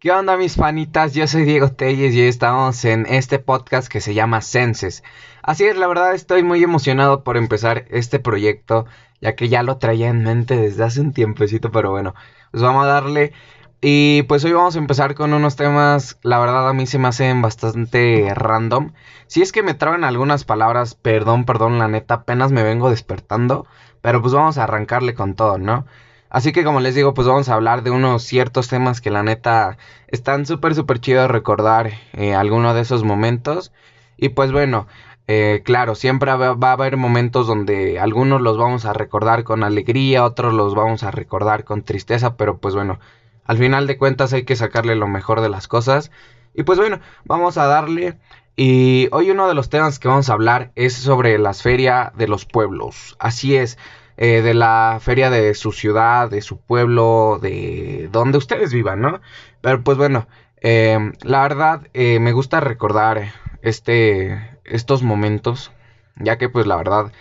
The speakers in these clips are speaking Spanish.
¿Qué onda mis fanitas? Yo soy Diego Telles y estamos en este podcast que se llama Senses. Así es, la verdad estoy muy emocionado por empezar este proyecto, ya que ya lo traía en mente desde hace un tiempecito, pero bueno, pues vamos a darle. Y pues hoy vamos a empezar con unos temas, la verdad a mí se me hacen bastante random. Si es que me traban algunas palabras, perdón, perdón, la neta, apenas me vengo despertando, pero pues vamos a arrancarle con todo, ¿no? Así que como les digo, pues vamos a hablar de unos ciertos temas que la neta están súper, súper chidos recordar eh, alguno de esos momentos. Y pues bueno, eh, claro, siempre va, a haber momentos donde algunos los vamos a recordar con alegría, otros los vamos a recordar con tristeza, pero pues bueno, al final de cuentas hay que sacarle lo mejor de las cosas. Y pues bueno, vamos a darle. Y hoy uno de los temas que vamos a hablar es sobre las ferias de los pueblos. Así es. Eh, de la feria de su ciudad, de su pueblo, de donde ustedes vivan, ¿no? Pero pues bueno, em, la verdad eh, me gusta recordar este, estos momentos, ya que pues la verdad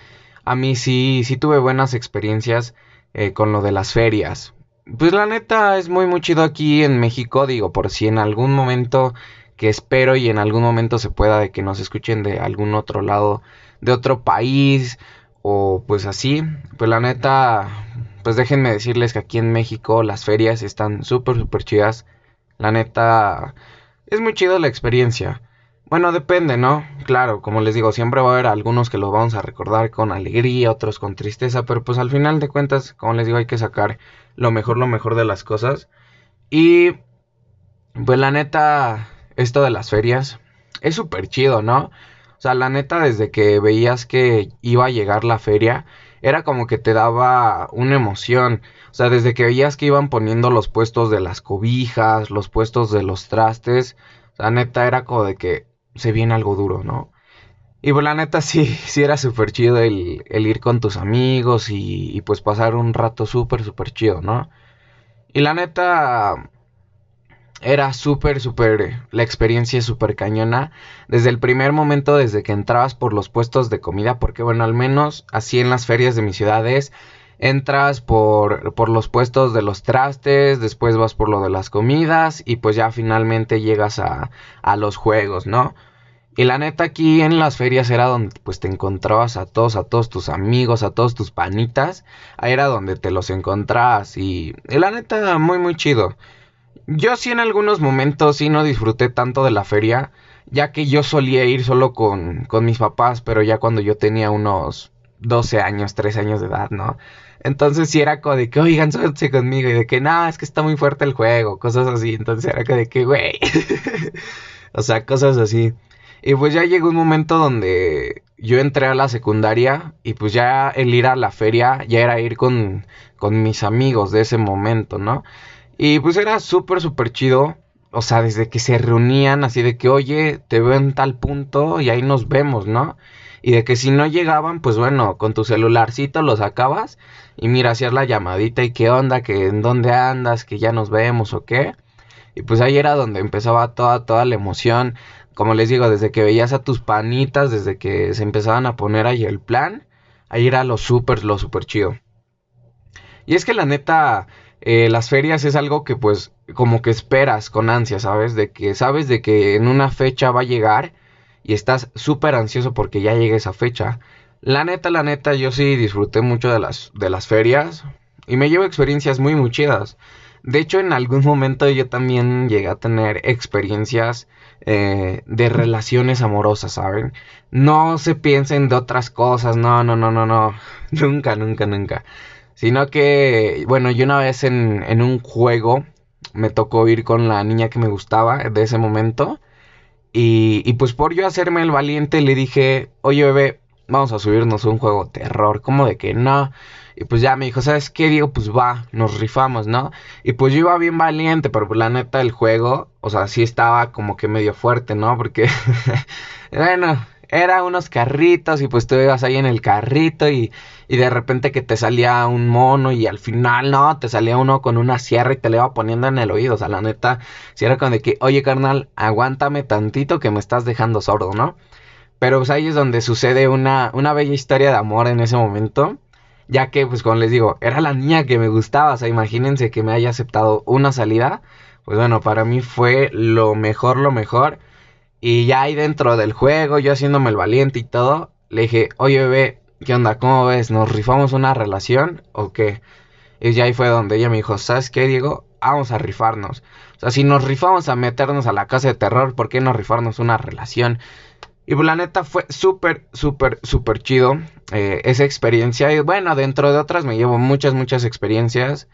a mí sí, sí tuve buenas experiencias eh, con lo de las ferias. Pues la neta es muy muy chido aquí en México, digo, por si en algún momento que espero y en algún momento se pueda de que nos escuchen de algún otro lado, de otro país o pues así, pues la neta, pues déjenme decirles que aquí en México las ferias están súper, súper chidas. La neta, es muy chida la experiencia. Bueno, depende, ¿no? Claro, como les digo, siempre va a haber algunos que los vamos a recordar con alegría, otros con tristeza, pero pues al final de cuentas, como les digo, hay que sacar lo mejor, lo mejor de las cosas. Y pues la neta, esto de las ferias es súper chido, ¿no? O sea, la neta, desde que veías que iba a llegar la feria, era como que te daba una emoción. O sea, desde que veías que iban poniendo los puestos de las cobijas, los puestos de los trastes, la neta era como de que se viene algo duro, ¿no? Y pues la neta sí, sí era súper chido el, ir con tus amigos y, y pues pasar un rato súper, súper chido, ¿no? Y la neta, era súper, súper, la experiencia súper cañona. Desde el primer momento, desde que entrabas por los puestos de comida, porque bueno, al menos así en las ferias de mis ciudades, entras por, por los puestos de los trastes, después vas por lo de las comidas y pues ya finalmente llegas a, a los juegos, ¿no? Y la neta aquí en las ferias era donde pues te encontrabas a todos, a todos tus amigos, a todos tus panitas. Ahí era donde te los encontrabas y, y la neta muy muy chido. Yo sí en algunos momentos sí no disfruté tanto de la feria, ya que yo solía ir solo con, con mis papás, pero ya cuando yo tenía unos 12 años, 13 años de edad, ¿no? Entonces sí era como de que, oigan, súbanse conmigo, y de que, no, es que está muy fuerte el juego, cosas así. Entonces era como de que, güey. o sea, cosas así. Y pues ya llegó un momento donde yo entré a la secundaria y pues ya el ir a la feria ya era ir con, con mis amigos de ese momento, ¿no? Y pues era súper, súper chido. O sea, desde que se reunían así de que, oye, te veo en tal punto y ahí nos vemos, ¿no? Y de que si no llegaban, pues bueno, con tu celularcito lo sacabas y mira, hacías la llamadita y qué onda, que en dónde andas, que ya nos vemos o qué. Y pues ahí era donde empezaba toda, toda la emoción. Como les digo, desde que veías a tus panitas, desde que se empezaban a poner ahí el plan, ahí era lo súper, lo súper chido. Y es que la neta, eh, las ferias es algo que pues como que esperas con ansia, ¿sabes? De que sabes de que en una fecha va a llegar y estás súper ansioso porque ya llegue esa fecha. La neta, la neta, yo sí disfruté mucho de las, de las ferias y me llevo experiencias muy, muy chidas. De hecho, en algún momento yo también llegué a tener experiencias eh, de relaciones amorosas, ¿saben? No se piensen de otras cosas, no, no, no, no, no, nunca, nunca, nunca. Sino que, bueno, yo una vez en, en un juego me tocó ir con la niña que me gustaba de ese momento. Y, y, pues por yo hacerme el valiente le dije, oye bebé, vamos a subirnos un juego terror. como de que no? Y pues ya me dijo, ¿sabes qué? Digo, pues va, nos rifamos, ¿no? Y pues yo iba bien valiente, pero pues la neta el juego, o sea, sí estaba como que medio fuerte, ¿no? Porque, bueno, era unos carritos y pues tú ibas ahí en el carrito y, y, de repente que te salía un mono y al final no, te salía uno con una sierra y te le iba poniendo en el oído. O sea, la neta, si era como de que, oye carnal, aguántame tantito que me estás dejando sordo, ¿no? Pero pues ahí es donde sucede una, una bella historia de amor en ese momento. Ya que, pues como les digo, era la niña que me gustaba. O sea, imagínense que me haya aceptado una salida pues bueno, para mí fue lo mejor, lo mejor. Y ya ahí dentro del juego, yo haciéndome el valiente y todo, le dije, oye bebé, ¿qué onda? ¿Cómo ves? ¿Nos rifamos una relación o qué? Y ya ahí fue donde ella me dijo, ¿sabes qué, Diego? Vamos a rifarnos. O sea, si nos rifamos a meternos a la casa de terror, ¿por qué no rifarnos una relación? Y pues la neta fue súper, súper, súper chido eh, esa experiencia. Y bueno, dentro de otras me llevo muchas, muchas experiencias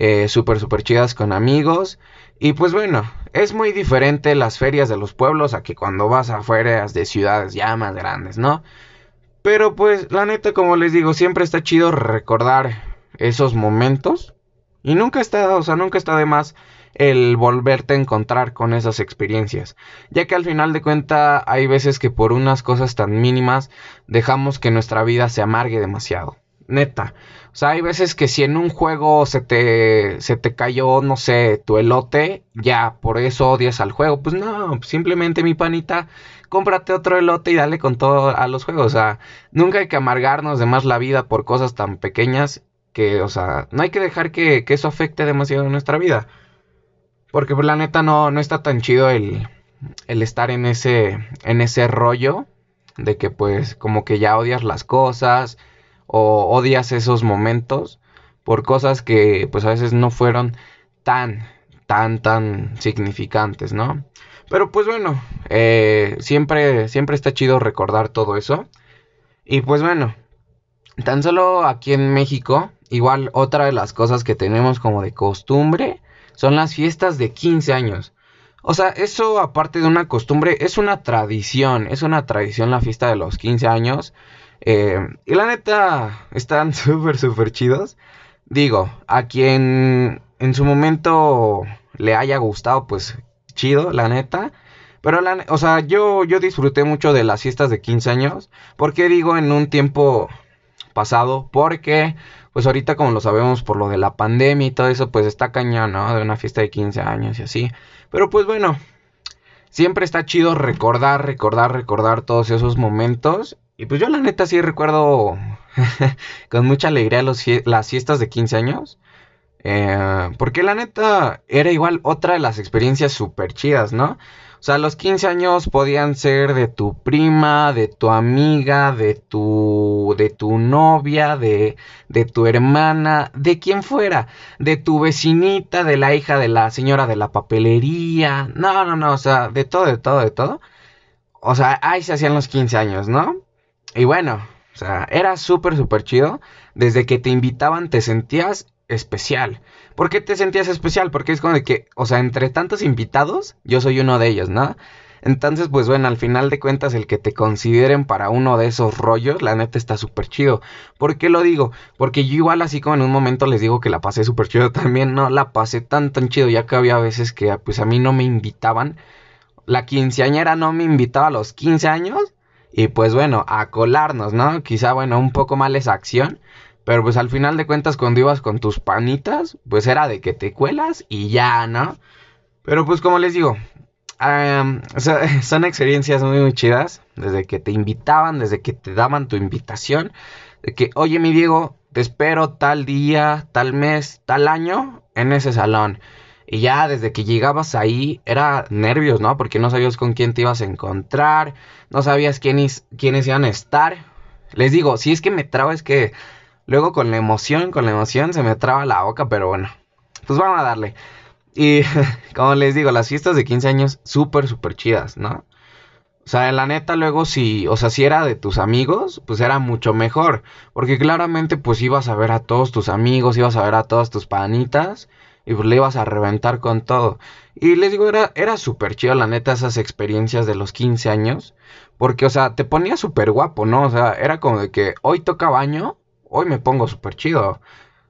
eh, súper, súper chidas con amigos. Y pues bueno, es muy diferente las ferias de los pueblos a que cuando vas a ferias de ciudades ya más grandes, ¿no? Pero pues la neta, como les digo, siempre está chido recordar esos momentos. Y nunca está, o sea, nunca está de más el volverte a encontrar con esas experiencias. Ya que al final de cuenta hay veces que por unas cosas tan mínimas dejamos que nuestra vida se amargue demasiado. Neta. O sea, hay veces que si en un juego se te, se te cayó, no sé, tu elote, ya por eso odias al juego. Pues no, simplemente mi panita, cómprate otro elote y dale con todo a los juegos. O sea, nunca hay que amargarnos de más la vida por cosas tan pequeñas que, o sea, no hay que dejar que, eso afecte demasiado nuestra vida. Porque pues la neta no, no está tan chido el, el estar en ese, en ese rollo de que pues como que ya odias las cosas o odias esos momentos por cosas que pues a veces no fueron tan, tan, tan significantes, ¿no? Pero pues bueno, eh, siempre, siempre está chido recordar todo eso. Y pues bueno, tan solo aquí en México igual otra de las cosas que tenemos como de costumbre son las fiestas de 15 años. O sea, eso aparte de una costumbre, es una tradición, es una tradición la fiesta de los 15 años. Eh, y la neta, están súper, súper chidos. Digo, a quien en su momento le haya gustado, pues chido, la neta. Pero, la, o sea, yo, yo disfruté mucho de las fiestas de 15 años. Porque digo en un tiempo pasado? Porque pues ahorita como lo sabemos por lo de la pandemia y todo eso, pues está cañón, ¿no? De una fiesta de 15 años y así. Pero pues bueno, siempre está chido recordar, recordar, recordar todos esos momentos. Y pues yo la neta sí recuerdo con mucha alegría las fiestas de 15 años. Eh, porque la neta era igual otra de las experiencias súper chidas, ¿no? O sea, los 15 años podían ser de tu prima, de tu amiga, de tu, de tu novia, de, de tu hermana, de quien fuera, de tu vecinita, de la hija de la señora de la papelería. No, no, no, o sea, de todo, de todo, de todo. O sea, ahí se hacían los 15 años, ¿no? Y bueno, o sea, era súper, súper chido. Desde que te invitaban te sentías especial. ¿Por qué te sentías especial? Porque es como de que, o sea, entre tantos invitados, yo soy uno de ellos, ¿no? Entonces, pues bueno, al final de cuentas, el que te consideren para uno de esos rollos, la neta está súper chido. ¿Por qué lo digo? Porque yo igual así como en un momento les digo que la pasé súper chido, también no la pasé tan tan chido, ya que había veces que pues a mí no me invitaban. La quinceañera no me invitaba a los 15 años. Y pues bueno, a colarnos, ¿no? Quizá, bueno, un poco mal esa acción. Pero pues al final de cuentas cuando ibas con tus panitas, pues era de que te cuelas y ya, ¿no? Pero pues como les digo, son experiencias muy, muy chidas. Desde que te invitaban, desde que te daban tu invitación. De que, oye mi Diego, te espero tal día, tal mes, tal año en ese salón. Y ya desde que llegabas ahí era nervios, ¿no? Porque no sabías con quién te ibas a encontrar, no sabías quiénes, quiénes iban a estar. Les digo, si es que me traba es que Luego con la emoción, con la emoción se me traba la boca, pero bueno, pues vamos a darle. Y como les digo, las fiestas de 15 años súper, súper chidas, ¿no? O sea, la neta luego si, o sea, si era de tus amigos, pues era mucho mejor. Porque claramente pues ibas a ver a todos tus amigos, ibas a ver a todas tus panitas y le ibas a reventar con todo. Y les digo, era, era súper chido la neta esas experiencias de los 15 años. Porque, o sea, te ponía súper guapo, ¿no? O sea, era como de que hoy toca baño hoy me pongo súper chido.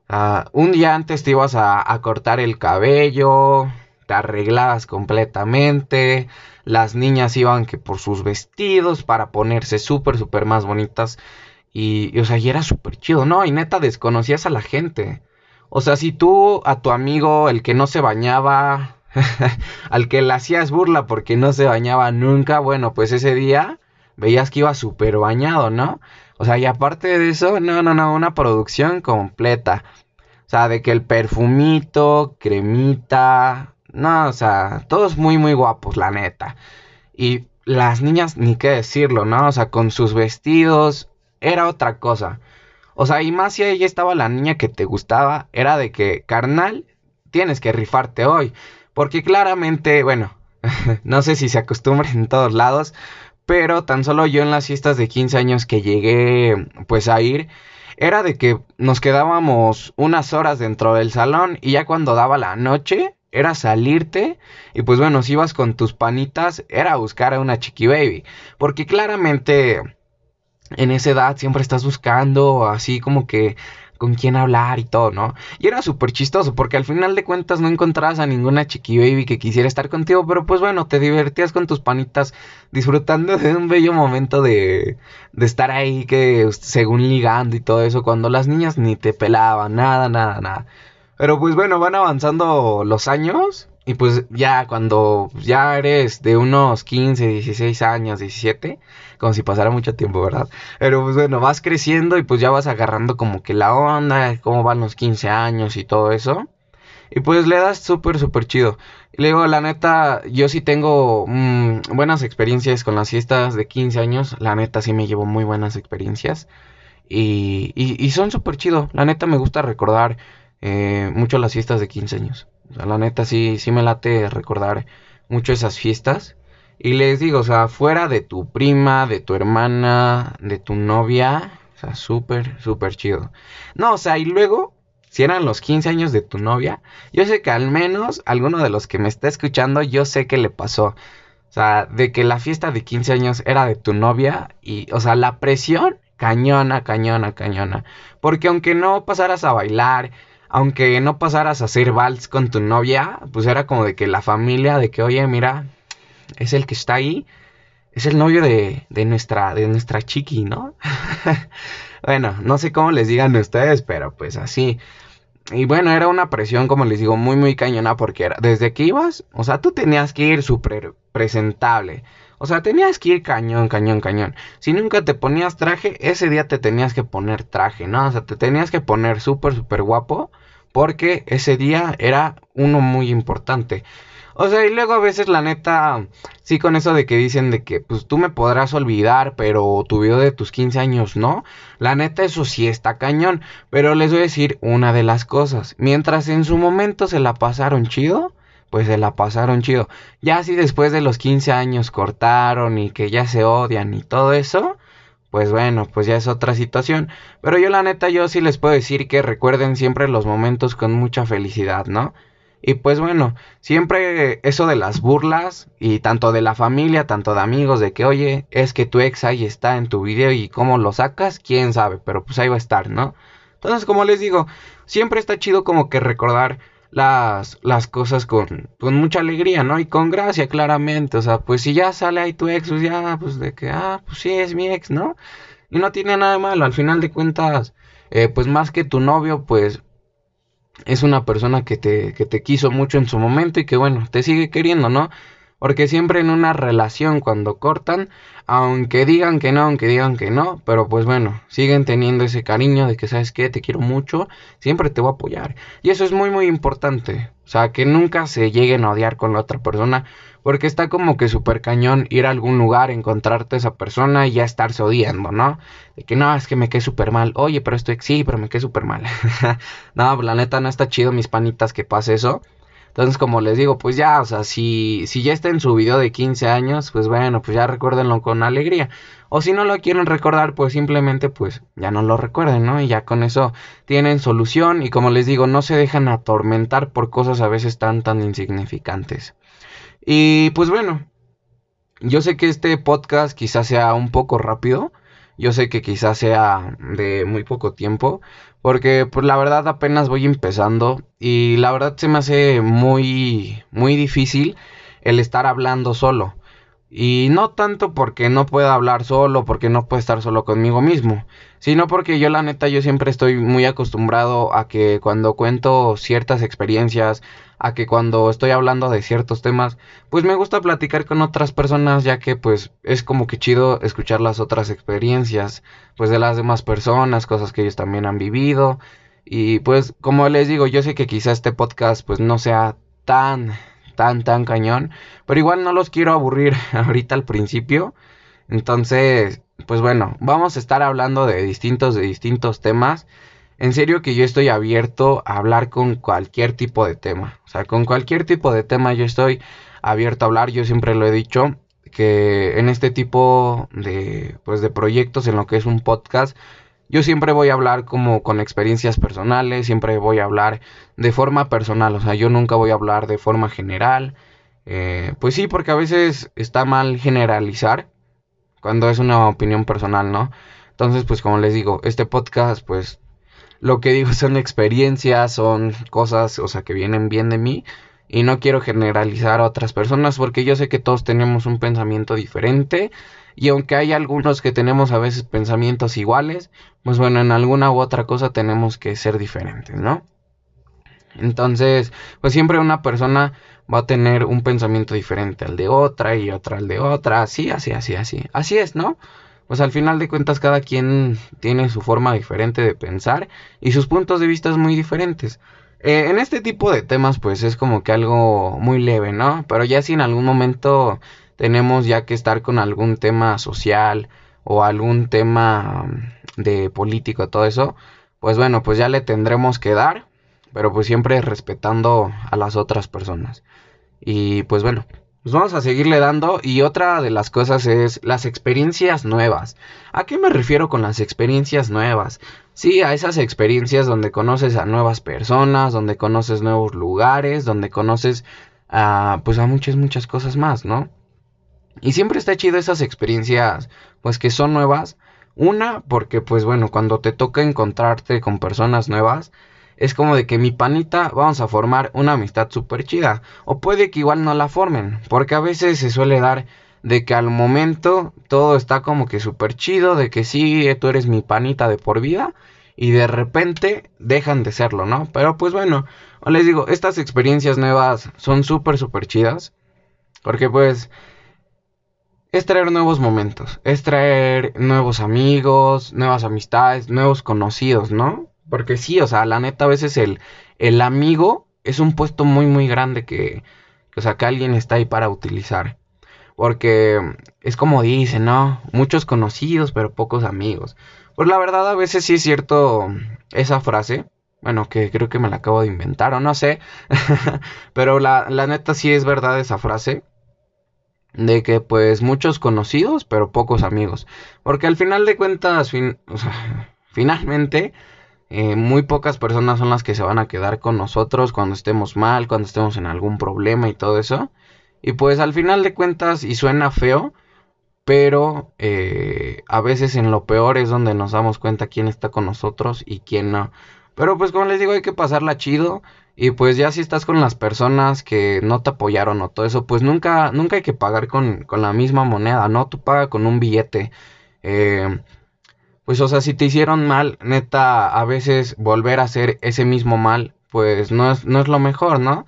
Ah, un día antes te ibas a, cortar el cabello, te arreglabas completamente, las niñas iban que por sus vestidos para ponerse súper, súper más bonitas. Y, o sea, y era súper chido, ¿no? Y neta desconocías a la gente. O sea, si tú a tu amigo, el que no se bañaba, al que le hacías burla porque no se bañaba nunca, bueno, pues ese día veías que iba súper bañado, ¿no? O sea, y aparte de eso, no, no, no, una producción completa. O sea, de que el perfumito, cremita, No, o sea, todos muy, muy guapos, la neta. Y las niñas, ni qué decirlo, ¿no? O sea, con sus vestidos, era otra cosa. O sea, y más si ahí estaba la niña que te gustaba, era de que, carnal, tienes que rifarte hoy. Porque claramente, bueno, no sé si se acostumbra en todos lados, pero tan solo yo en las fiestas de 15 años que llegué pues a ir, era de que nos quedábamos unas horas dentro del salón y ya cuando daba la noche era salirte y pues bueno, si ibas con tus panitas era buscar a una chiqui baby, porque claramente en esa edad siempre estás buscando así como que con quién hablar y todo, ¿no? Y era súper chistoso porque al final de cuentas no encontrabas a ninguna chiqui baby que quisiera estar contigo, pero pues bueno, te divertías con tus panitas disfrutando de un bello momento de, de estar ahí que según ligando y todo eso, cuando las niñas ni te pelaban, nada, nada, nada. Pero pues bueno, van avanzando los años y pues ya cuando ya eres de unos 15, 16 años, 17, como si pasara mucho tiempo, ¿verdad? Pero pues bueno, vas creciendo y pues ya vas agarrando como que la onda, cómo van los 15 años y todo eso. Y pues le das súper, súper chido. Y luego, la neta, yo sí tengo mm, buenas experiencias con las fiestas de 15 años. La neta sí me llevo muy buenas experiencias. Y, y, son súper chido. La neta me gusta recordar eh, mucho las fiestas de 15 años la neta sí, sí me late recordar mucho esas fiestas. Y les digo, o sea, fuera de tu prima, de tu hermana, de tu novia, o sea, súper, súper chido. No, o sea, y luego, si eran los 15 años de tu novia, yo sé que al menos alguno de los que me está escuchando, yo sé que le pasó. O sea, de que la fiesta de 15 años era de tu novia y, o sea, la presión, cañona, cañona, cañona. Porque aunque no pasaras a bailar, aunque no pasaras a hacer vals con tu novia, pues era como de que la familia, de que, oye, mira, es el que está ahí, es el novio de, de nuestra, de nuestra chiqui, ¿no? bueno, no sé cómo les digan ustedes, pero pues así. Y bueno, era una presión, como les digo, muy, muy cañona, porque era, desde que ibas, o sea, tú tenías que ir súper presentable. O sea, tenías que ir cañón, cañón, cañón. Si nunca te ponías traje, ese día te tenías que poner traje, ¿no? O sea, te tenías que poner súper, súper guapo. Porque ese día era uno muy importante. O sea, y luego a veces la neta, sí con eso de que dicen de que pues tú me podrás olvidar, pero tu video de tus 15 años no. La neta eso sí está cañón, pero les voy a decir una de las cosas. Mientras en su momento se la pasaron chido, pues se la pasaron chido. Ya si después de los 15 años cortaron y que ya se odian y todo eso, pues bueno, pues ya es otra situación. Pero yo la neta, yo sí les puedo decir que recuerden siempre los momentos con mucha felicidad, ¿no? Y pues bueno, siempre eso de las burlas y tanto de la familia, tanto de amigos, de que oye, es que tu ex ahí está en tu video y cómo lo sacas, quién sabe, pero pues ahí va a estar, ¿no? Entonces, como les digo, siempre está chido como que recordar las, las cosas con, con mucha alegría, ¿no? Y con gracia, claramente. O sea, pues si ya sale ahí tu ex, pues ya, pues de que, ah, pues sí, es mi ex, ¿no? Y no tiene nada de malo. Al final de cuentas, eh, pues más que tu novio, pues es una persona que te, que te quiso mucho en su momento y que, bueno, te sigue queriendo, ¿no? Porque siempre en una relación cuando cortan, aunque digan que no, aunque digan que no, pero pues bueno, siguen teniendo ese cariño de que sabes que te quiero mucho, siempre te voy a apoyar. Y eso es muy muy importante. O sea, que nunca se lleguen a odiar con la otra persona, porque está como que súper cañón ir a algún lugar, encontrarte a esa persona y ya estarse odiando, ¿no? De que no, es que me quedé súper mal. Oye, pero esto sí, pero me quedé súper mal. no, la neta no está chido, mis panitas, que pase eso. Entonces, como les digo, pues ya, o sea, si, si ya está en su video de 15 años, pues bueno, pues ya recuérdenlo con alegría. O si no lo quieren recordar, pues simplemente, pues ya no lo recuerden, ¿no? Y ya con eso tienen solución y como les digo, no se dejan atormentar por cosas a veces tan, tan insignificantes. Y pues bueno, yo sé que este podcast quizás sea un poco rápido. Yo sé que quizás sea de muy poco tiempo, porque pues la verdad apenas voy empezando y la verdad se me hace muy muy difícil el estar hablando solo. Y no tanto porque no pueda hablar solo, porque no puedo estar solo conmigo mismo, sino porque yo la neta yo siempre estoy muy acostumbrado a que cuando cuento ciertas experiencias, a que cuando estoy hablando de ciertos temas, pues me gusta platicar con otras personas ya que pues es como que chido escuchar las otras experiencias, pues de las demás personas, cosas que ellos también han vivido. Y pues como les digo, yo sé que quizá este podcast pues no sea tan tan, tan cañón. Pero igual no los quiero aburrir ahorita al principio. Entonces, pues bueno, vamos a estar hablando de distintos, de distintos temas. En serio que yo estoy abierto a hablar con cualquier tipo de tema. O sea, con cualquier tipo de tema yo estoy abierto a hablar. Yo siempre lo he dicho que en este tipo de, pues, de proyectos, en lo que es un podcast, yo siempre voy a hablar como con experiencias personales, siempre voy a hablar de forma personal, o sea, yo nunca voy a hablar de forma general. Eh, pues sí, porque a veces está mal generalizar cuando es una opinión personal, ¿no? Entonces, pues como les digo, este podcast, pues lo que digo son experiencias, son cosas, o sea, que vienen bien de mí y no quiero generalizar a otras personas porque yo sé que todos tenemos un pensamiento diferente y aunque hay algunos que tenemos a veces pensamientos iguales, pues bueno, en alguna u otra cosa tenemos que ser diferentes, ¿no? Entonces, pues siempre una persona va a tener un pensamiento diferente al de otra y otra al de otra, así, así, así, así. Así es, ¿no? Pues al final de cuentas cada quien tiene su forma diferente de pensar y sus puntos de vista muy diferentes. Eh, en este tipo de temas pues es como que algo muy leve, ¿no? Pero ya si en algún momento tenemos ya que estar con algún tema social o algún tema de político, todo eso, pues bueno, pues ya le tendremos que dar, pero pues siempre respetando a las otras personas. Y pues bueno, pues vamos a seguirle dando y otra de las cosas es las experiencias nuevas. ¿A qué me refiero con las experiencias nuevas? Sí, a esas experiencias donde conoces a nuevas personas, donde conoces nuevos lugares, donde conoces a pues a muchas muchas cosas más, ¿no? Y siempre está chido esas experiencias pues que son nuevas. Una porque pues bueno, cuando te toca encontrarte con personas nuevas, es como de que mi panita vamos a formar una amistad súper chida. O puede que igual no la formen, porque a veces se suele dar de que al momento todo está como que súper chido, de que sí, tú eres mi panita de por vida, y de repente dejan de serlo, ¿no? Pero pues bueno, les digo, estas experiencias nuevas son súper, súper chidas, porque pues es traer nuevos momentos, es traer nuevos amigos, nuevas amistades, nuevos conocidos, ¿no? Porque sí, o sea, la neta a veces el, el amigo es un puesto muy muy grande que, o sea, que alguien está ahí para utilizar. Porque es como dicen, ¿no? Muchos conocidos, pero pocos amigos. Pues la verdad a veces sí es cierto esa frase. Bueno, que creo que me la acabo de inventar o no sé. pero la, la neta sí es verdad esa frase. De que pues muchos conocidos, pero pocos amigos. Porque al final de cuentas, finalmente eh, muy pocas personas son las que se van a quedar con nosotros cuando estemos mal, cuando estemos en algún problema y todo eso. Y pues al final de cuentas, y suena feo, pero eh, a veces en lo peor es donde nos damos cuenta quién está con nosotros y quién no. Pero pues como les digo, hay que pasarla chido. Y pues ya si estás con las personas que no te apoyaron o todo eso, pues nunca, nunca hay que pagar con, con la misma moneda, ¿no? Tú pagas con un billete. Eh, pues o sea, si te hicieron mal, neta, a veces volver a hacer ese mismo mal, pues no es, no es lo mejor, ¿no?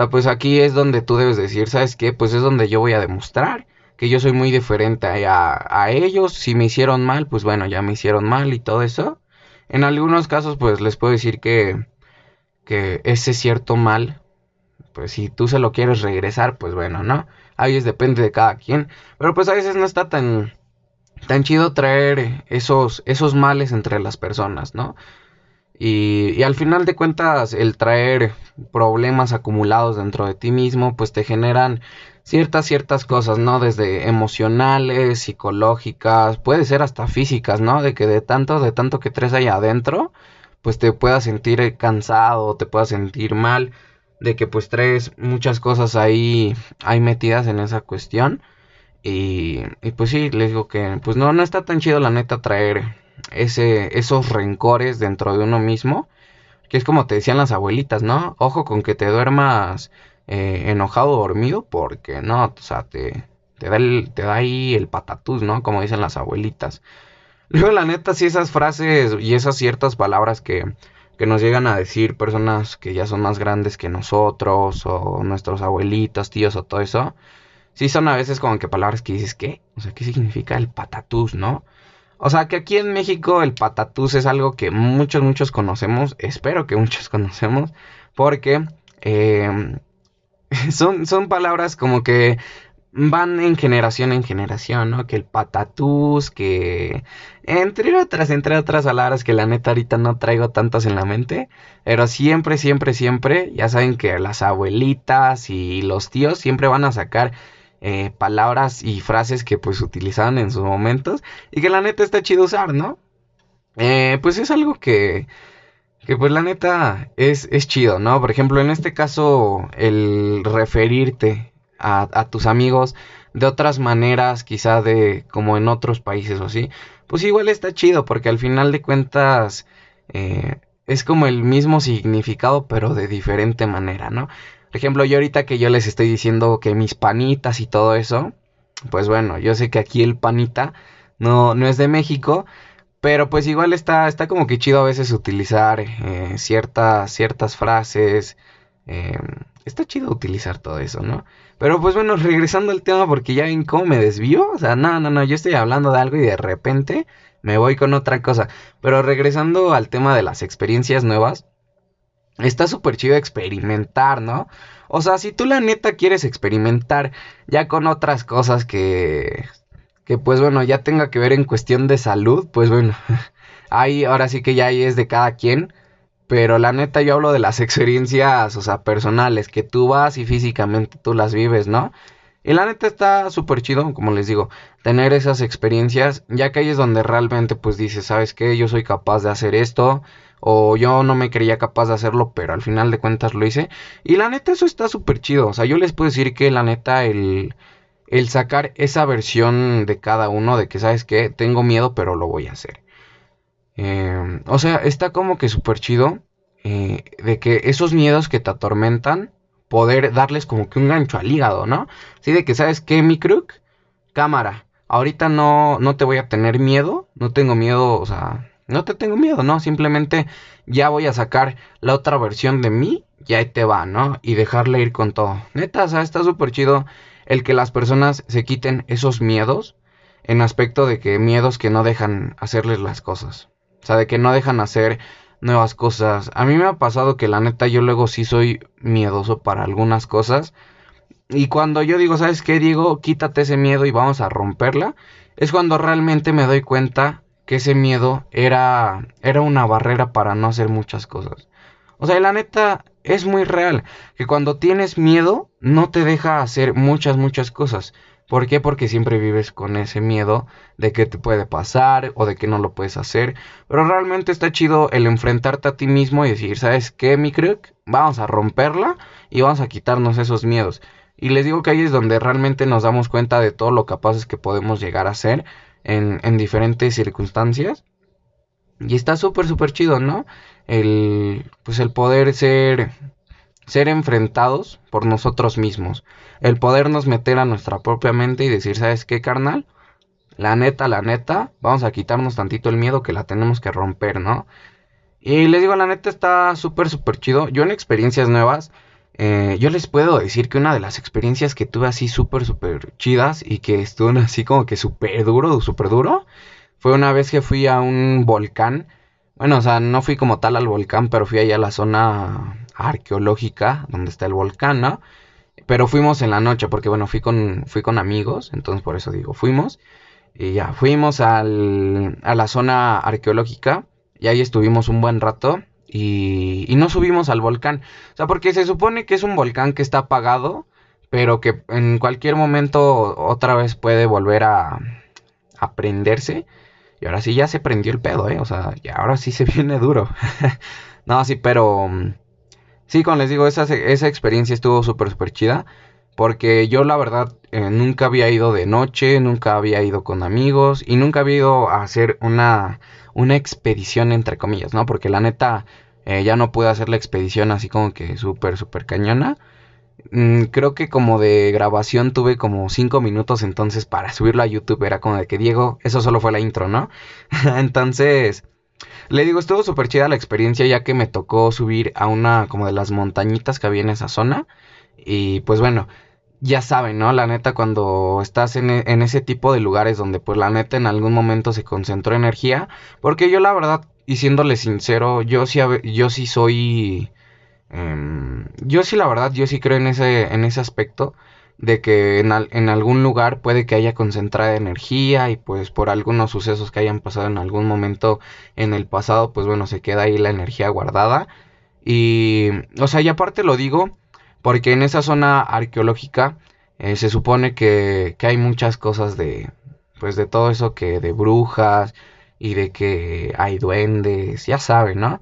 Sea, pues aquí es donde tú debes decir, ¿sabes qué? Pues es donde yo voy a demostrar que yo soy muy diferente a, ellos. Si me hicieron mal, pues bueno, ya me hicieron mal y todo eso. En algunos casos, pues les puedo decir que, ese cierto mal, pues si tú se lo quieres regresar, pues bueno, ¿no? Ahí es depende de cada quien. Pero pues a veces no está tan tan chido traer esos, esos males entre las personas, ¿no? Y, y, al final de cuentas, el traer problemas acumulados dentro de ti mismo, pues te generan ciertas, ciertas cosas, ¿no? Desde emocionales, psicológicas, puede ser hasta físicas, ¿no? De que de tanto, de tanto que traes ahí adentro, pues te puedas sentir cansado, te puedas sentir mal, de que pues traes muchas cosas ahí, ahí metidas en esa cuestión. Y, pues sí, les digo que pues no, no está tan chido la neta traer ese, esos rencores dentro de uno mismo. Que es como te decían las abuelitas, ¿no? Ojo con que te duermas eh, enojado dormido, porque no, o sea, te, te, da te da ahí el patatús, ¿no? Como dicen las abuelitas. Luego, la neta, sí, esas frases y esas ciertas palabras que, que nos llegan a decir personas que ya son más grandes que nosotros, o nuestros abuelitos, tíos, o todo eso sí son a veces como que palabras que dices, ¿qué? O sea, ¿qué significa el patatús, no? O sea, que aquí en México el patatús es algo que muchos, muchos conocemos, espero que muchos conocemos, porque, em, son, son palabras como que van en generación en generación, ¿no? Que el patatús, que entre otras, entre otras palabras que la neta ahorita no traigo tantas en la mente, pero siempre, siempre, siempre, ya saben que las abuelitas y los tíos siempre van a sacar eh, palabras y frases que pues utilizaban en sus momentos y que la neta está chido usar, ¿no? Eh, pues es algo que, que pues la neta es, es chido, ¿no? Por ejemplo, en este caso, el referirte a, tus amigos de otras maneras, quizá de como en otros países o así, pues igual está chido porque al final de cuentas eh, es como el mismo significado pero de diferente manera, ¿no? Por ejemplo, yo ahorita que yo les estoy diciendo que mis panitas y todo eso, pues bueno, yo sé que aquí el panita no, no es de México, pero pues igual está, está como que chido a veces utilizar eh, ciertas, ciertas frases. Eh, está chido utilizar todo eso, ¿no? Pero pues bueno, regresando al tema porque ya ven cómo me desvío. O sea, no, no, no, yo estoy hablando de algo y de repente me voy con otra cosa. Pero regresando al tema de las experiencias nuevas. Está súper chido experimentar, ¿no? O sea, si tú la neta quieres experimentar ya con otras cosas que que pues bueno, ya tenga que ver en cuestión de salud, pues bueno, ahí ahora sí que ya ahí es de cada quien. Pero la neta yo hablo de las experiencias, o sea, personales, que tú vas y físicamente tú las vives, ¿no? Y la neta está súper chido, como les digo, tener esas experiencias, ya que ahí es donde realmente pues dices, ¿sabes qué? Yo soy capaz de hacer esto, o yo no me creía capaz de hacerlo, pero al final de cuentas lo hice. Y la neta eso está súper chido, o sea, yo les puedo decir que la neta el el sacar esa versión de cada uno de que, ¿sabes qué? Tengo miedo, pero lo voy a hacer. Em, o sea, está como que súper chido eh, de que esos miedos que te atormentan, poder darles como que un gancho al hígado, ¿no? Sí, de que, ¿sabes qué, mi crook? Cámara, ahorita no, no te voy a tener miedo, no tengo miedo, o sea, no te tengo miedo, ¿no? Simplemente ya voy a sacar la otra versión de mí y ahí te va, ¿no? Y dejarle ir con todo. Neta, o sea, está súper chido el que las personas se quiten esos miedos en aspecto de que miedos que no dejan hacerles las cosas. O sea, de que no dejan hacer nuevas cosas. A mí me ha pasado que la neta yo luego sí soy miedoso para algunas cosas. Y cuando yo digo, ¿sabes qué, Diego? Quítate ese miedo y vamos a romperla. Es cuando realmente me doy cuenta que ese miedo era, era una barrera para no hacer muchas cosas. O sea, la neta, es muy real que cuando tienes miedo no te deja hacer muchas, muchas cosas. ¿Por qué? Porque siempre vives con ese miedo de que te puede pasar o de que no lo puedes hacer. Pero realmente está chido el enfrentarte a ti mismo y decir, ¿sabes qué, mi crook? Vamos a romperla y vamos a quitarnos esos miedos. Y les digo que ahí es donde realmente nos damos cuenta de todo lo capaces que podemos llegar a ser en, en diferentes circunstancias. Y está súper, súper chido, ¿no? el, pues el poder ser, ser enfrentados por nosotros mismos. El podernos meter a nuestra propia mente y decir, ¿sabes qué, carnal? La neta, la neta, vamos a quitarnos tantito el miedo que la tenemos que romper, ¿no? Y les digo, la neta está súper, súper chido. Yo en experiencias nuevas, eh, yo les puedo decir que una de las experiencias que tuve así súper, súper chidas y que estuvo así como que súper duro, súper duro, fue una vez que fui a un volcán bueno, o sea, no fui como tal al volcán, pero fui allá a la zona arqueológica donde está el volcán, ¿no? Pero fuimos en la noche, porque bueno, fui con, fui con amigos, entonces por eso digo, fuimos. Y ya, fuimos al, a la zona arqueológica y ahí estuvimos un buen rato y, y no subimos al volcán. O sea, porque se supone que es un volcán que está apagado, pero que en cualquier momento otra vez puede volver a, a prenderse. Y ahora sí ya se prendió el pedo, ¿eh? O sea, ya ahora sí se viene duro. no, sí, pero... Mm, sí, como les digo, esa, esa experiencia estuvo súper, súper chida. Porque yo la verdad eh, nunca había ido de noche, nunca había ido con amigos y nunca había ido a hacer una, una expedición entre comillas, ¿no? Porque la neta eh, ya no pude hacer la expedición así como que súper, súper cañona. Mm, creo que como de grabación tuve como 5 minutos, entonces para subirlo a YouTube era como de que Diego, eso solo fue la intro, ¿no? entonces, le digo, estuvo súper chida la experiencia ya que me tocó subir a una como de las montañitas que había en esa zona. Y pues bueno, ya saben, ¿no? La neta, cuando estás en, e, en, ese tipo de lugares donde pues la neta en algún momento se concentró energía. Porque yo la verdad, y siéndole sincero, yo sí, yo sí soy Em, yo sí, la verdad, yo sí creo en ese, en ese aspecto de que en, en, algún lugar puede que haya concentrada energía y pues por algunos sucesos que hayan pasado en algún momento en el pasado, pues bueno, se queda ahí la energía guardada. Y, o sea, y aparte lo digo porque en esa zona arqueológica eh, se supone que, que, hay muchas cosas de, pues de todo eso que de brujas y de que hay duendes, ya saben, ¿no?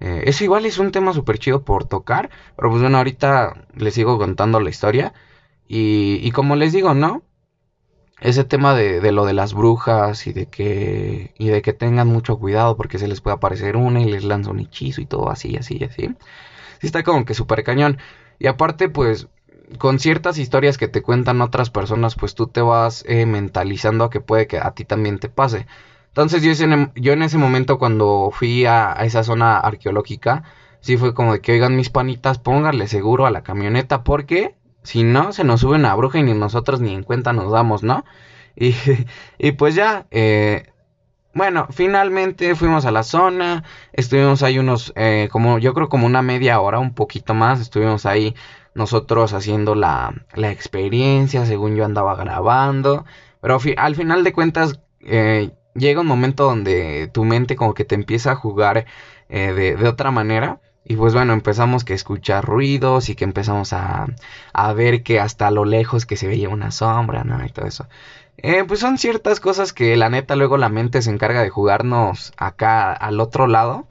Eh, eso igual es un tema súper chido por tocar, pero pues bueno, ahorita les sigo contando la historia. Y, y como les digo, ¿no? Ese tema de, de, lo de las brujas y de que y de que tengan mucho cuidado porque se les puede aparecer una y les lanza un hechizo y todo así, así, así. Sí está como que súper cañón. Y aparte, pues, con ciertas historias que te cuentan otras personas, pues tú te vas eh, mentalizando a que puede que a ti también te pase. Entonces yo, en ese momento cuando fui a, a, esa zona arqueológica, sí fue como de que, oigan mis panitas, pónganle seguro a la camioneta porque si no, se nos sube una bruja y ni nosotros ni en cuenta nos damos, ¿no? Y, y pues ya, eh, bueno, finalmente fuimos a la zona, estuvimos ahí unos, eh, como yo creo como una media hora, un poquito más, estuvimos ahí nosotros haciendo la, la experiencia, según yo andaba grabando, pero al final de cuentas eh, llega un momento donde tu mente como que te empieza a jugar eh, de, de otra manera y pues bueno, empezamos que escuchar ruidos y que empezamos a, a ver que hasta lo lejos que se veía una sombra, ¿no? Y todo eso. Eh, pues son ciertas cosas que la neta luego la mente se encarga de jugarnos acá al otro lado.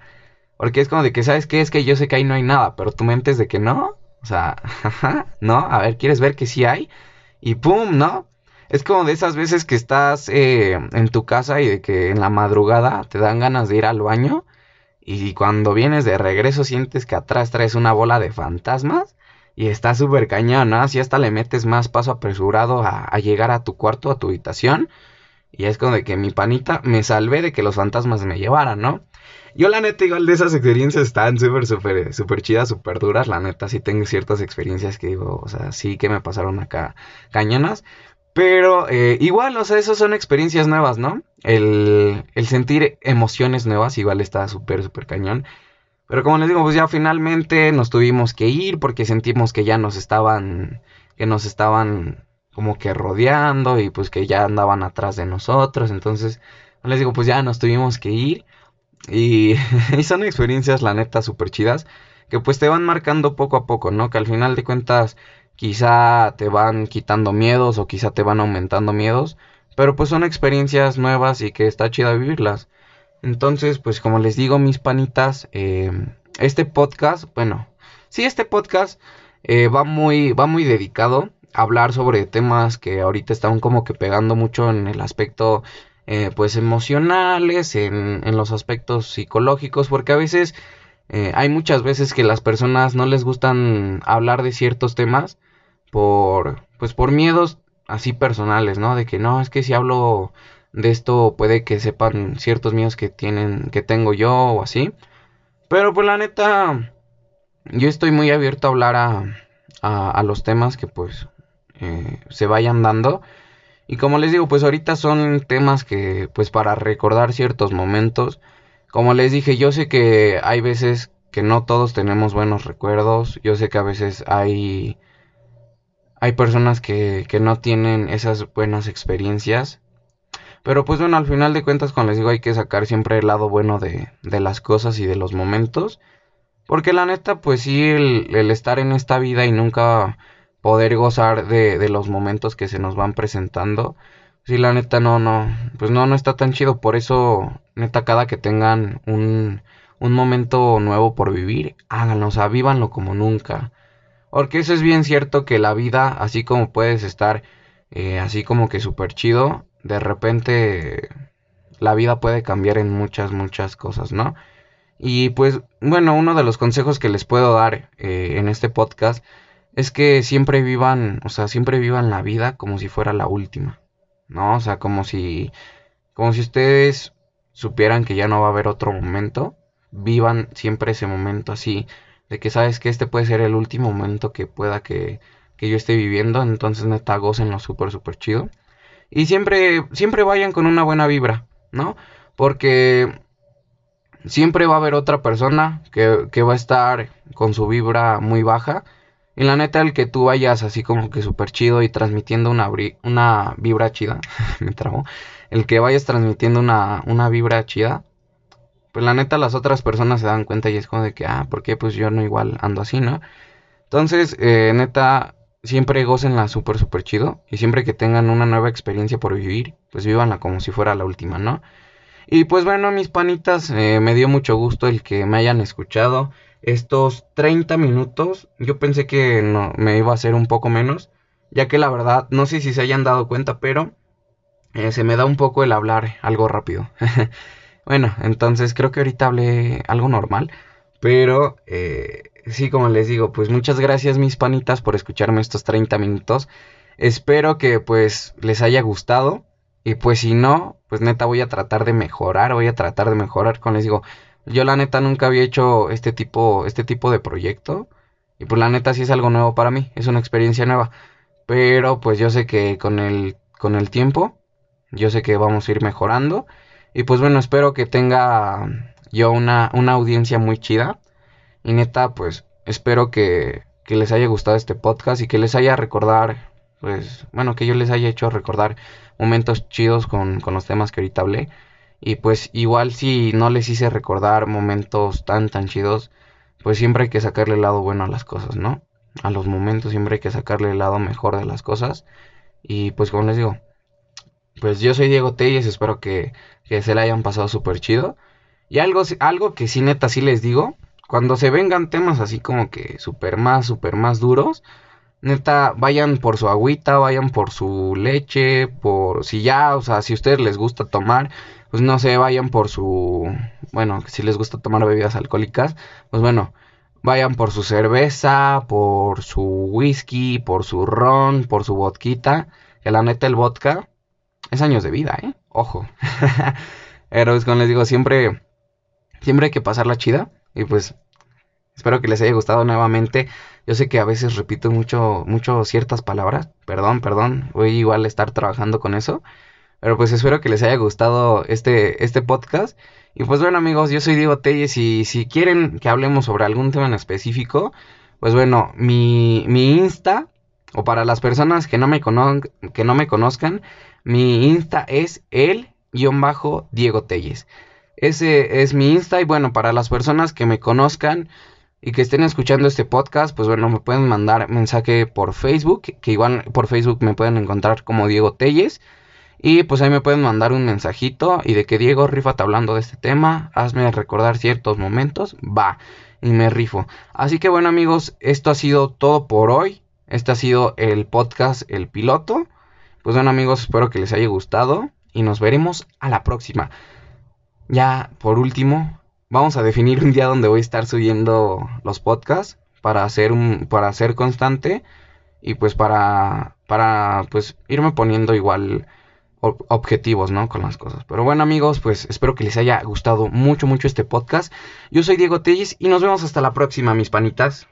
Porque es como de que, ¿sabes qué? Es que yo sé que ahí no hay nada, pero tu mente es de que no. O sea, ¿no? A ver, ¿quieres ver que sí hay? Y ¡pum! ¿No? Es como de esas veces que estás eh, en tu casa y de que en la madrugada te dan ganas de ir al baño y cuando vienes de regreso sientes que atrás traes una bola de fantasmas y está súper cañón, ¿no? Así hasta le metes más paso apresurado a, llegar a tu cuarto, a tu habitación. Y es como de que mi panita me salvé de que los fantasmas me llevaran, ¿no? Yo la neta igual de esas experiencias están súper, súper, súper chidas, súper duras. La neta sí tengo ciertas experiencias que digo, o sea, sí que me pasaron acá cañonas. Pero eh, igual, o sea, esas son experiencias nuevas, ¿no? El, el sentir emociones nuevas igual está súper, súper cañón. Pero como les digo, pues ya finalmente nos tuvimos que ir porque sentimos que ya nos estaban, que nos estaban como que rodeando y pues que ya andaban atrás de nosotros. Entonces, les digo, pues ya nos tuvimos que ir. Y, son experiencias, la neta, súper chidas. Que pues te van marcando poco a poco, ¿no? Que al final de cuentas quizá te van quitando miedos o quizá te van aumentando miedos, pero pues son experiencias nuevas y que está chida vivirlas. Entonces, pues como les digo, mis panitas, eh, este podcast, bueno, sí, este podcast eh, va, muy, va muy dedicado a hablar sobre temas que ahorita están como que pegando mucho en el aspecto, eh, pues emocionales, en, en, los aspectos psicológicos, porque a veces eh, hay muchas veces que las personas no les gustan hablar de ciertos temas por, pues por miedos así personales, ¿no? De que no, es que si hablo de esto puede que sepan ciertos miedos que tienen, que tengo yo o así. Pero pues la neta, yo estoy muy abierto a hablar a, a, los temas que pues eh, se vayan dando. Y como les digo, pues ahorita son temas que pues para recordar ciertos momentos como les dije, yo sé que hay veces que no todos tenemos buenos recuerdos. Yo sé que a veces hay, hay personas que, que no tienen esas buenas experiencias. Pero pues bueno, al final de cuentas, como les digo, hay que sacar siempre el lado bueno de, de las cosas y de los momentos. Porque la neta, pues sí, el, estar en esta vida y nunca poder gozar de, de, los momentos que se nos van presentando, Sí, la neta no, no, pues no, no está tan chido. Por eso, neta, cada que tengan un, un momento nuevo por vivir, háganlo, o sea, vívanlo como nunca. Porque eso es bien cierto que la vida, así como puedes estar eh, así como que súper chido, de repente la vida puede cambiar en muchas, muchas cosas, ¿no? Y pues, bueno, uno de los consejos que les puedo dar eh, en este podcast es que siempre vivan, o sea, siempre vivan la vida como si fuera la última. ¿no? O sea, como si, como si ustedes supieran que ya no va a haber otro momento, vivan siempre ese momento así, de que sabes que este puede ser el último momento que pueda que, que yo esté viviendo, entonces neta lo súper, súper chido. Y siempre, siempre vayan con una buena vibra, ¿no? Porque siempre va a haber otra persona que, que va a estar con su vibra muy baja. Y la neta, el que tú vayas así como que súper chido y transmitiendo una, una vibra chida, me trabo, el que vayas transmitiendo una, una vibra chida, pues la neta las otras personas se dan cuenta y es como de que, ah, ¿por qué? Pues yo no igual ando así, ¿no? Entonces, eh, neta, siempre la súper, súper chido. Y siempre que tengan una nueva experiencia por vivir, pues vívanla como si fuera la última, ¿no? Y pues bueno, mis panitas, eh, me dio mucho gusto el que me hayan escuchado estos 30 minutos. Yo pensé que no, me iba a hacer un poco menos, ya que la verdad, no sé si se hayan dado cuenta, pero eh, se me da un poco el hablar algo rápido. bueno, entonces creo que ahorita hablé algo normal, pero eh, sí, como les digo, pues muchas gracias mis panitas por escucharme estos 30 minutos. Espero que pues les haya gustado. Y pues si no, pues neta voy a tratar de mejorar, voy a tratar de mejorar. Como les digo, yo la neta nunca había hecho este tipo, este tipo de proyecto. Y pues la neta sí es algo nuevo para mí, es una experiencia nueva. Pero pues yo sé que con el, con el tiempo, yo sé que vamos a ir mejorando. Y pues bueno, espero que tenga yo una, una audiencia muy chida. Y neta, pues espero que, que les haya gustado este podcast y que les haya recordar, pues bueno, que yo les haya hecho recordar momentos chidos con, con los temas que ahorita hablé. Y pues igual si no les hice recordar momentos tan tan chidos, pues siempre hay que sacarle el lado bueno a las cosas, ¿no? A los momentos siempre hay que sacarle el lado mejor de las cosas. Y pues como les digo, pues yo soy Diego Telles, espero que, que se le hayan pasado súper chido. Y algo, algo que sí neta sí les digo, cuando se vengan temas así como que súper más, súper más duros, neta, vayan por su agüita, vayan por su leche, por si ya, o sea, si a ustedes les gusta tomar, pues no sé, vayan por su, bueno, si les gusta tomar bebidas alcohólicas, pues bueno, vayan por su cerveza, por su whisky, por su ron, por su vodka, que la neta el vodka es años de vida, ¿eh? Ojo. Pero es como les digo, siempre, siempre hay que pasar la chida y pues espero que les haya gustado nuevamente. Yo sé que a veces repito mucho, mucho ciertas palabras. Perdón, perdón. Voy igual a estar trabajando con eso. Pero pues espero que les haya gustado este, este podcast. Y pues bueno amigos, yo soy Diego Telles y si quieren que hablemos sobre algún tema en específico, pues bueno, mi, mi Insta, o para las personas que no me, que no me conozcan, mi Insta es el-Diego Telles. Ese es mi Insta y bueno, para las personas que me conozcan, y que estén escuchando este podcast, pues bueno, me pueden mandar mensaje por Facebook, que igual por Facebook me pueden encontrar como Diego Telles. Y pues ahí me pueden mandar un mensajito y de que Diego, rifate hablando de este tema, hazme recordar ciertos momentos, va, y me rifo. Así que bueno amigos, esto ha sido todo por hoy. Este ha sido el podcast El Piloto. Pues bueno amigos, espero que les haya gustado y nos veremos a la próxima. Ya por último, vamos a definir un día donde voy a estar subiendo los podcasts para hacer un para ser constante y pues para para pues irme poniendo igual objetivos, ¿no? Con las cosas. Pero bueno, amigos, pues espero que les haya gustado mucho, mucho este podcast. Yo soy Diego Tellis y nos vemos hasta la próxima, mis panitas.